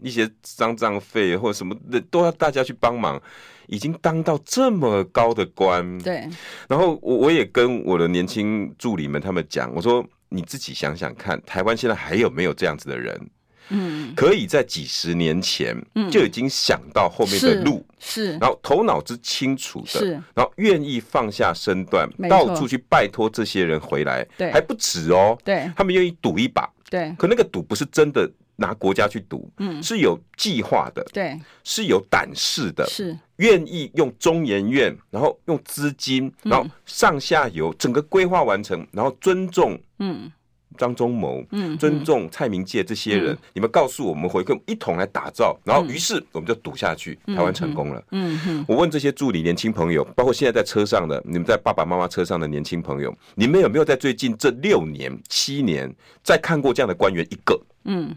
一些丧葬费或者什么的都要大家去帮忙，已经当到这么高的官。对。然后我我也跟我的年轻助理们他们讲，我说你自己想想看，台湾现在还有没有这样子的人？嗯，可以在几十年前就已经想到后面的路，是，然后头脑之清楚的，是，然后愿意放下身段，到处去拜托这些人回来，对，还不止哦，对，他们愿意赌一把，对，可那个赌不是真的拿国家去赌，嗯，是有计划的，对，是有胆识的，是。愿意用中研院，然后用资金，然后上下游整个规划完成，然后尊重，嗯。张忠谋，嗯，尊重蔡明介这些人，嗯、你们告诉我们回馈，一同来打造，然后于是我们就赌下去，嗯、台湾成功了。嗯哼，我问这些助理年轻朋友，包括现在在车上的，你们在爸爸妈妈车上的年轻朋友，你们有没有在最近这六年、七年再看过这样的官员一个？嗯，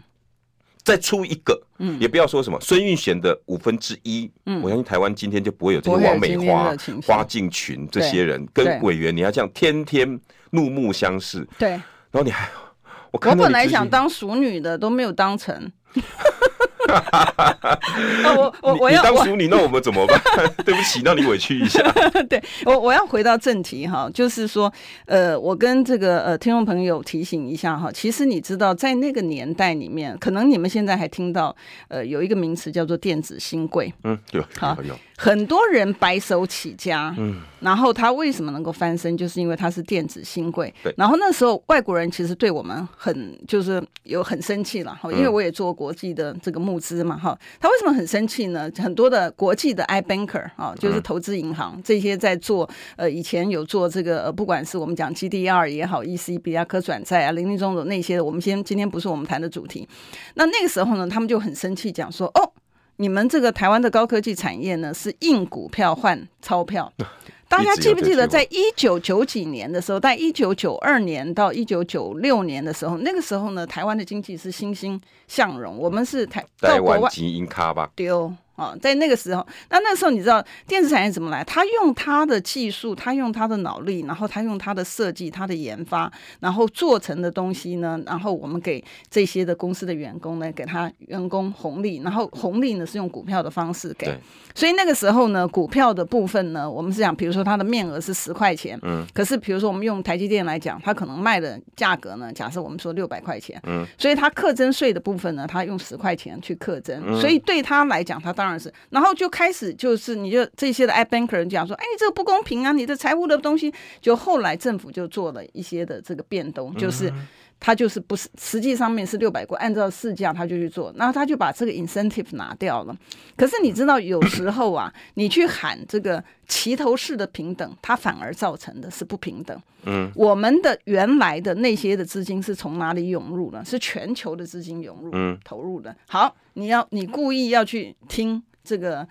再出一个，嗯，也不要说什么孙运璇的五分之一，嗯，我相信台湾今天就不会有这些王美花、花敬群这些人跟委员，你要这样天天怒目相视，对。然后你还，我我本来想当熟女的，都没有当成。我我我要当淑女，那我们怎么办？对不起，让你委屈一下。对我我要回到正题哈，就是说，呃，我跟这个呃听众朋友提醒一下哈，其实你知道，在那个年代里面，可能你们现在还听到呃有一个名词叫做电子新贵，嗯，对好有。很多人白手起家，嗯，然后他为什么能够翻身，就是因为他是电子新贵。对，然后那时候外国人其实对我们很就是有很生气了哈，因为我也做国际的这个募资嘛哈。他为什么很生气呢？很多的国际的 iBanker 啊，就是投资银行这些在做呃以前有做这个呃不管是我们讲 GDR 也好，ECB 啊可转债啊零零总总那些，我们先今天不是我们谈的主题。那那个时候呢，他们就很生气，讲说哦。你们这个台湾的高科技产业呢，是印股票换钞票。大家记不记得，在一九九几年的时候，在一九九二年到一九九六年的时候，那个时候呢，台湾的经济是欣欣向荣，我们是台台湾基因卡啊，在那个时候，那那时候你知道电子产业怎么来？他用他的技术，他用他的脑力，然后他用他的设计、他的研发，然后做成的东西呢，然后我们给这些的公司的员工呢，给他员工红利，然后红利呢是用股票的方式给。所以那个时候呢，股票的部分呢，我们是讲，比如说它的面额是十块钱，嗯，可是比如说我们用台积电来讲，它可能卖的价格呢，假设我们说六百块钱，嗯，所以它课征税的部分呢，它用十块钱去课征，嗯，所以对他来讲，他当当然是，然后就开始就是，你就这些的 iBanker 人讲说，哎，你这个不公平啊，你的财务的东西，就后来政府就做了一些的这个变动，就是他就是不是实际上面是六百块，按照市价他就去做，然后他就把这个 incentive 拿掉了。可是你知道，有时候啊，你去喊这个齐头式的平等，它反而造成的是不平等。嗯，我们的原来的那些的资金是从哪里涌入呢？是全球的资金涌入投入的。好。你要你故意要去听这个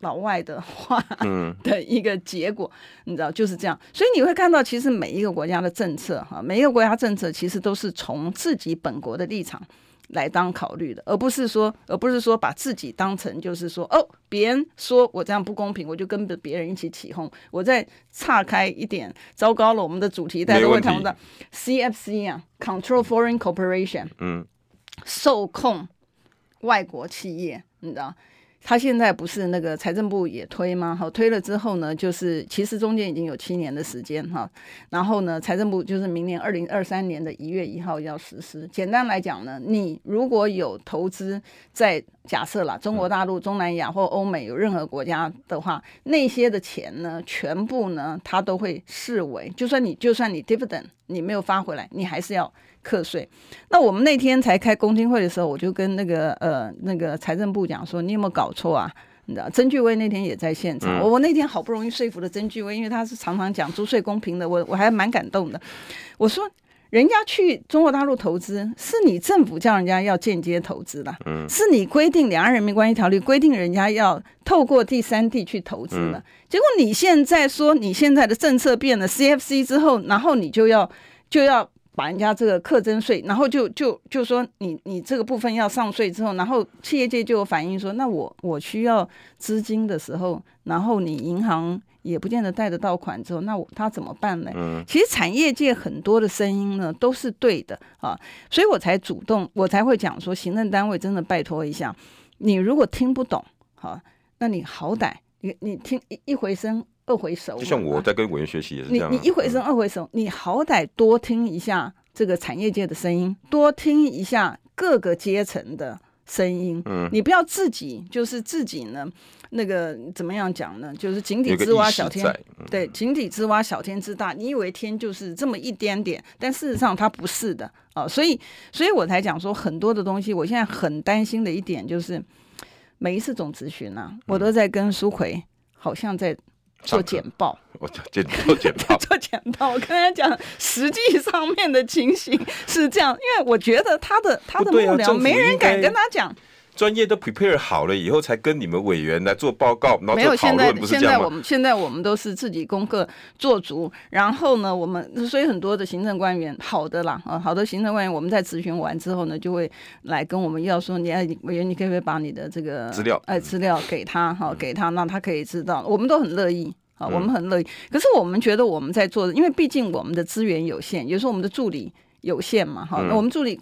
老外的话嗯 的一个结果，你知道就是这样。所以你会看到，其实每一个国家的政策哈，每一个国家政策其实都是从自己本国的立场来当考虑的，而不是说，而不是说把自己当成就是说，哦，别人说我这样不公平，我就跟着别人一起起哄。我再岔开一点，糟糕了，我们的主题大家都会谈到 CFC 啊，Control Foreign Corporation，嗯，受控。外国企业，你知道，他现在不是那个财政部也推吗？好，推了之后呢，就是其实中间已经有七年的时间哈。然后呢，财政部就是明年二零二三年的一月一号要实施。简单来讲呢，你如果有投资在假设啦，中国大陆、中南亚或欧美有任何国家的话，那些的钱呢，全部呢，他都会视为，就算你就算你 dividend 你没有发回来，你还是要。课税，那我们那天才开公听会的时候，我就跟那个呃那个财政部讲说，你有没有搞错啊？你知道，曾俊威那天也在现场，我我那天好不容易说服了曾俊威，因为他是常常讲租税公平的，我我还蛮感动的。我说，人家去中国大陆投资，是你政府叫人家要间接投资的，是你规定两岸人民关系条例规定人家要透过第三地去投资的，结果你现在说你现在的政策变了 CFC 之后，然后你就要就要。把人家这个课征税，然后就就就说你你这个部分要上税之后，然后企业界就有反映说，那我我需要资金的时候，然后你银行也不见得贷得到款之后，那我他怎么办呢？嗯，其实产业界很多的声音呢都是对的啊，所以我才主动，我才会讲说，行政单位真的拜托一下，你如果听不懂，好，那你好歹你你听一一回生。二回熟，就像我在跟委员学习也是这样、啊。你你一回生二回熟，嗯、你好歹多听一下这个产业界的声音，多听一下各个阶层的声音。嗯，你不要自己就是自己呢，那个怎么样讲呢？就是井底之蛙小天，嗯、对，井底之蛙小天之大。你以为天就是这么一点点，但事实上它不是的啊、哦。所以，所以我才讲说很多的东西，我现在很担心的一点就是，每一次总咨询啊，我都在跟苏奎好像在。做简报，我做简做简报，做简报。我 跟他讲，实际上面的情形是这样，因为我觉得他的他的幕僚没人敢跟他讲。专业都 prepare 好了以后，才跟你们委员来做报告，然后做讨论，不是这样吗？现在我们现在我们都是自己功课做足，然后呢，我们所以很多的行政官员，好的啦啊，好的行政官员，我们在咨询完之后呢，就会来跟我们要说，你哎委员，你可不可以把你的这个资料哎资料给他哈，给他，那他可以知道，我们都很乐意啊，我们很乐意。可是我们觉得我们在做的，因为毕竟我们的资源有限，有时候我们的助理。有限嘛，哈，那我们助理。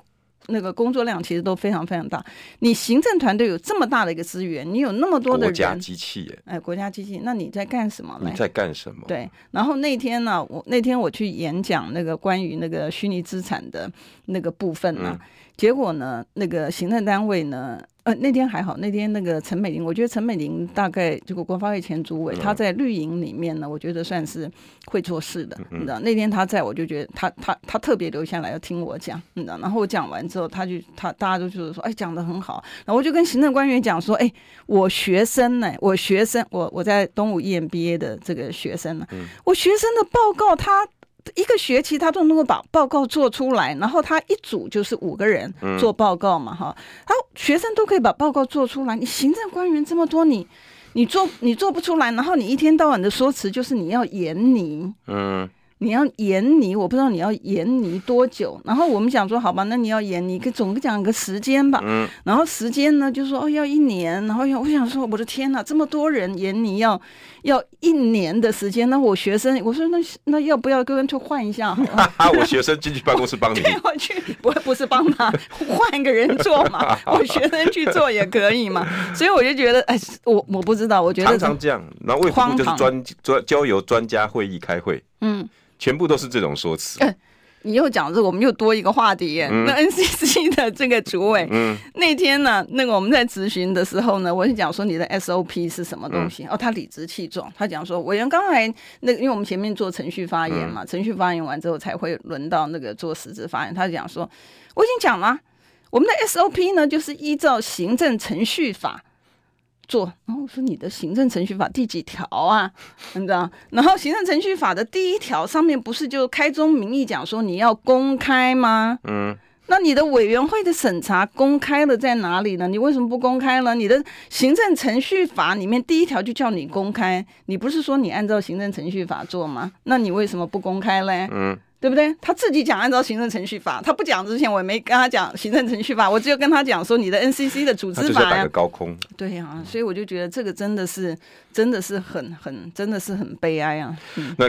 那个工作量其实都非常非常大。你行政团队有这么大的一个资源，你有那么多的人，国家机器，哎，国家机器，那你在干什么呢？你在干什么？对。然后那天呢，我那天我去演讲，那个关于那个虚拟资产的那个部分呢，嗯、结果呢，那个行政单位呢。呃，那天还好，那天那个陈美玲，我觉得陈美玲大概这个国发会前主委，他在绿营里面呢，我觉得算是会做事的，你知道。那天他在，我就觉得他他他特别留下来要听我讲，你知道。然后我讲完之后，他就他大家都就是说，哎，讲得很好。然后我就跟行政官员讲说，哎，我学生呢，我学生，我我在东吴 EMBA 的这个学生呢，我学生的报告他。一个学期他都能够把报告做出来，然后他一组就是五个人做报告嘛，哈、嗯，他学生都可以把报告做出来，你行政官员这么多，你你做你做不出来，然后你一天到晚的说辞就是你要严你，嗯。你要延你，我不知道你要延你多久。然后我们想说，好吧，那你要演你，可，总讲个时间吧。嗯。然后时间呢，就说哦，要一年。然后，我想说，我的天呐，这么多人延你要要一年的时间。那我学生，我说那那要不要跟去换一下？哈哈，我学生进去办公室帮你。对，我去，不不是帮他换一个人做嘛？我学生去做也可以嘛？所以我就觉得，哎，我我不知道，我觉得常常这样。那卫福部就是专专交由专家会议开会。嗯。全部都是这种说辞。欸，你又讲这个，我们又多一个话题。嗯、那 NCC 的这个主委，嗯、那天呢，那个我们在咨询的时候呢，我就讲说你的 SOP 是什么东西？嗯、哦，他理直气壮，他讲说委员刚才那个，因为我们前面做程序发言嘛，嗯、程序发言完之后才会轮到那个做实质发言。他讲说，我已经讲了，我们的 SOP 呢，就是依照行政程序法。做，然后我说你的行政程序法第几条啊？你知道？然后行政程序法的第一条上面不是就开宗明义讲说你要公开吗？嗯，那你的委员会的审查公开了在哪里呢？你为什么不公开呢？你的行政程序法里面第一条就叫你公开，你不是说你按照行政程序法做吗？那你为什么不公开嘞？嗯。对不对？他自己讲按照行政程序法，他不讲之前我也没跟他讲行政程序法，我只有跟他讲说你的 NCC 的组织法呀。打个高空。对呀、啊，所以我就觉得这个真的是，真的是很很，真的是很悲哀啊。嗯、那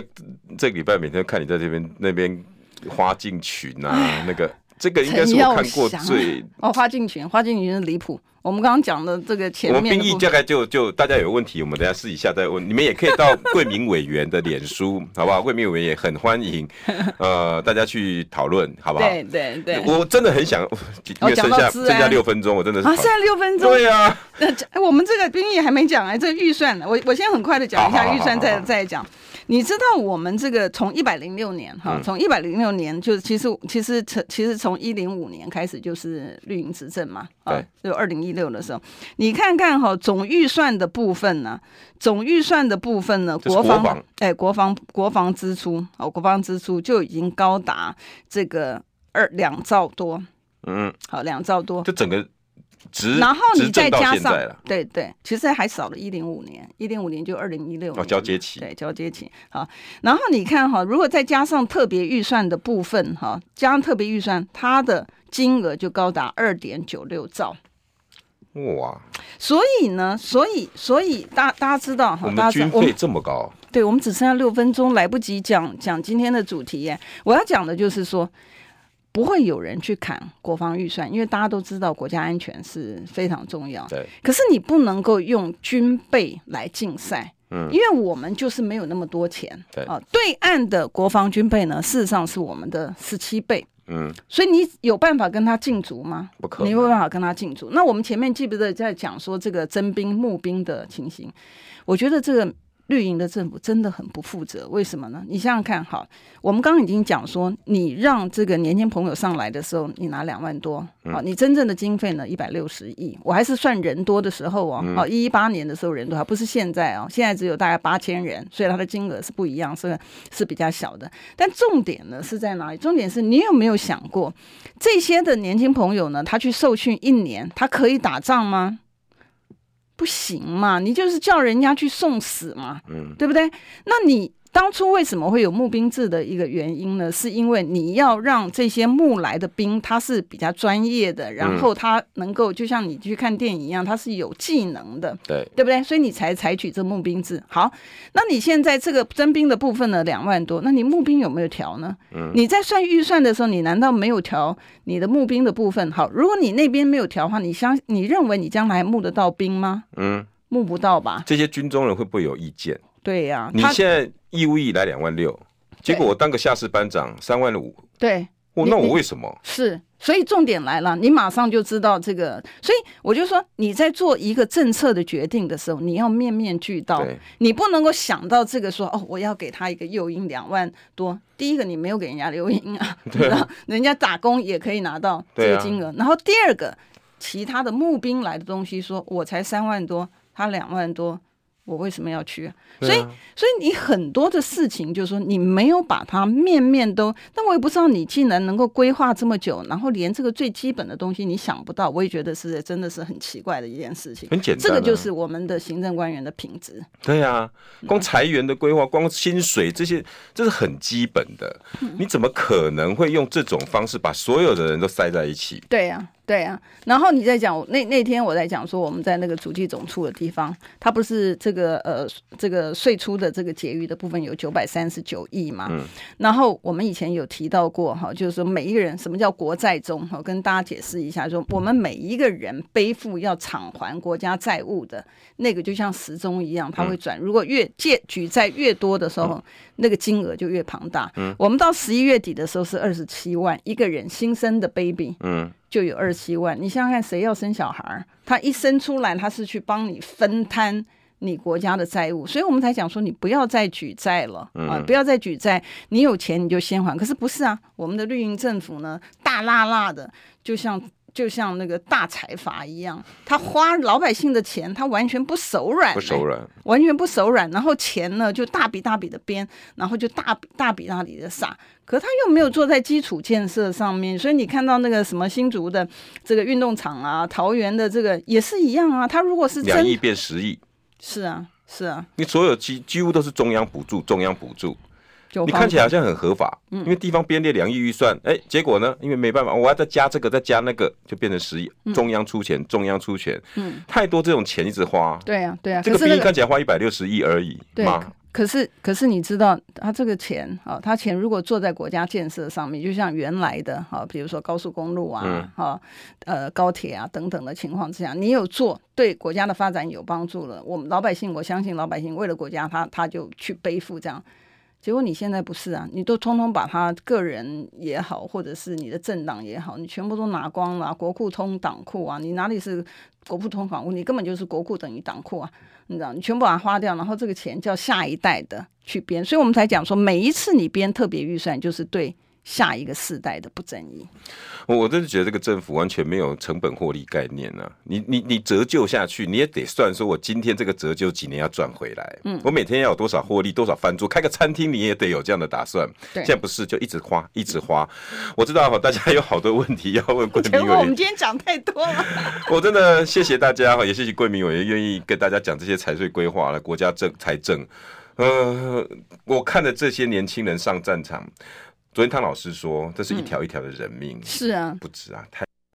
这个礼拜每天看你在这边那边花进群啊，那个这个应该是我看过最、啊、哦，花进群，花进群是离谱。我们刚刚讲的这个前面，我们兵役大概就就大家有问题，我们等下私底下再问。你们也可以到桂明委员的脸书，好不好？桂明委员也很欢迎，呃，大家去讨论，好不好？对对对，我真的很想，因为剩下剩下六分钟，我真的是啊，剩下六分钟，对呀。那我们这个兵役还没讲哎，这个预算呢，我我先很快的讲一下预算，再再讲。你知道我们这个从一百零六年哈，从一百零六年就其实其实从其实从一零五年开始就是绿营执政嘛，啊，就二零一六的时候，你看看哈，总预算的部分呢，总预算的部分呢，国防。哎，国防国防支出哦，国防支出就已经高达这个二两兆多，嗯，好两兆多，就整个。然后你再加上，对对，其实还少了一零五年，一零五年就二零一六年，哦，交接期，对，交接期。好，然后你看哈，如果再加上特别预算的部分哈，加上特别预算，它的金额就高达二点九六兆。哇！所以呢，所以所以大大家知道哈，我们军费这么高，对，我们只剩下六分钟，来不及讲讲今天的主题耶。我要讲的就是说。不会有人去砍国防预算，因为大家都知道国家安全是非常重要。对，可是你不能够用军备来竞赛，嗯，因为我们就是没有那么多钱。对啊，对岸的国防军备呢，事实上是我们的十七倍。嗯，所以你有办法跟他竞逐吗？不可能，你没有办法跟他竞逐。那我们前面记不记得在讲说这个征兵募兵的情形？我觉得这个。绿营的政府真的很不负责，为什么呢？你想想看，好，我们刚刚已经讲说，你让这个年轻朋友上来的时候，你拿两万多，好，你真正的经费呢，一百六十亿，我还是算人多的时候哦，哦，一一八年的时候人多，还不是现在哦，现在只有大概八千人，所以它的金额是不一样，是是比较小的。但重点呢是在哪里？重点是你有没有想过，这些的年轻朋友呢，他去受训一年，他可以打仗吗？不行嘛，你就是叫人家去送死嘛，嗯，对不对？那你当初为什么会有募兵制的一个原因呢？是因为你要让这些募来的兵他是比较专业的，然后他能够就像你去看电影一样，他是有技能的，对对不对？所以你才采取这募兵制。好，那你现在这个征兵的部分呢，两万多，那你募兵有没有调呢？嗯，你在算预算的时候，你难道没有调你的募兵的部分？好，如果你那边没有调的话，你相你认为你将来募得到兵吗？嗯，募不到吧？这些军中人会不会有意见？对呀、啊，你现在义务役来两万六，结果我当个下士班长三万五，对，我那我为什么？是，所以重点来了，你马上就知道这个，所以我就说你在做一个政策的决定的时候，你要面面俱到，你不能够想到这个说哦，我要给他一个诱因两万多，第一个你没有给人家留因啊，对吧？人家打工也可以拿到这个金额，啊、然后第二个其他的募兵来的东西说，说我才三万多，他两万多。我为什么要去？所以，所以你很多的事情，就是说你没有把它面面都。但我也不知道你竟然能够规划这么久，然后连这个最基本的东西你想不到，我也觉得是真的是很奇怪的一件事情。很简单，这个就是我们的行政官员的品质。对呀，光裁员的规划，光薪水这些，这是很基本的。你怎么可能会用这种方式把所有的人都塞在一起？对呀。对啊，然后你在讲那那天我在讲说我们在那个主计总处的地方，它不是这个呃这个税出的这个结余的部分有九百三十九亿嘛？嗯。然后我们以前有提到过哈，就是说每一个人什么叫国债中哈，跟大家解释一下，说我们每一个人背负要偿还国家债务的那个就像时钟一样，它会转。如果越借举债越多的时候，那个金额就越庞大。嗯。我们到十一月底的时候是二十七万一个人新生的 baby。嗯。就有二十七万，你想想看，谁要生小孩儿？他一生出来，他是去帮你分摊你国家的债务，所以我们才讲说，你不要再举债了啊！不要再举债，你有钱你就先还。可是不是啊？我们的绿营政府呢，大辣辣的，就像。就像那个大财阀一样，他花老百姓的钱，他完全不手软，不手软，完全不手软。然后钱呢，就大笔大笔的编，然后就大笔大笔大笔的撒。可他又没有做在基础建设上面，所以你看到那个什么新竹的这个运动场啊，桃园的这个也是一样啊。他如果是两亿变十亿，是啊，是啊，你所有几几乎都是中央补助，中央补助。你看起来好像很合法，因为地方编列两亿预算，哎，结果呢？因为没办法，我要再加这个，再加那个，就变成十亿。中央出钱，中央出钱，嗯，太多这种钱一直花。对啊，对啊，这个兵役看起来花一百六十亿而已，对。可是，可是你知道，他这个钱啊，他钱如果做在国家建设上面，就像原来的哈，比如说高速公路啊，哈，呃，高铁啊等等的情况之下，你有做对国家的发展有帮助了，我们老百姓，我相信老百姓为了国家，他他就去背负这样。结果你现在不是啊，你都通通把他个人也好，或者是你的政党也好，你全部都拿光了，国库通党库啊，你哪里是国库通党库？你根本就是国库等于党库啊，你知道？你全部把它花掉，然后这个钱叫下一代的去编，所以我们才讲说，每一次你编特别预算，就是对。下一个世代的不正义，我我真的觉得这个政府完全没有成本获利概念啊！你你你折旧下去，你也得算说，我今天这个折旧几年要赚回来。嗯，我每天要有多少获利，多少翻桌，开个餐厅你也得有这样的打算。对，现在不是就一直花，一直花。我知道哈，大家有好多问题要问桂民委员。我们今天讲太多了。我真的谢谢大家哈，也谢谢桂民委员愿意跟大家讲这些财税规划了，国家政财政。呃，我看着这些年轻人上战场。昨天汤老师说，这是一条一条的人命，嗯、是啊，不止啊，太。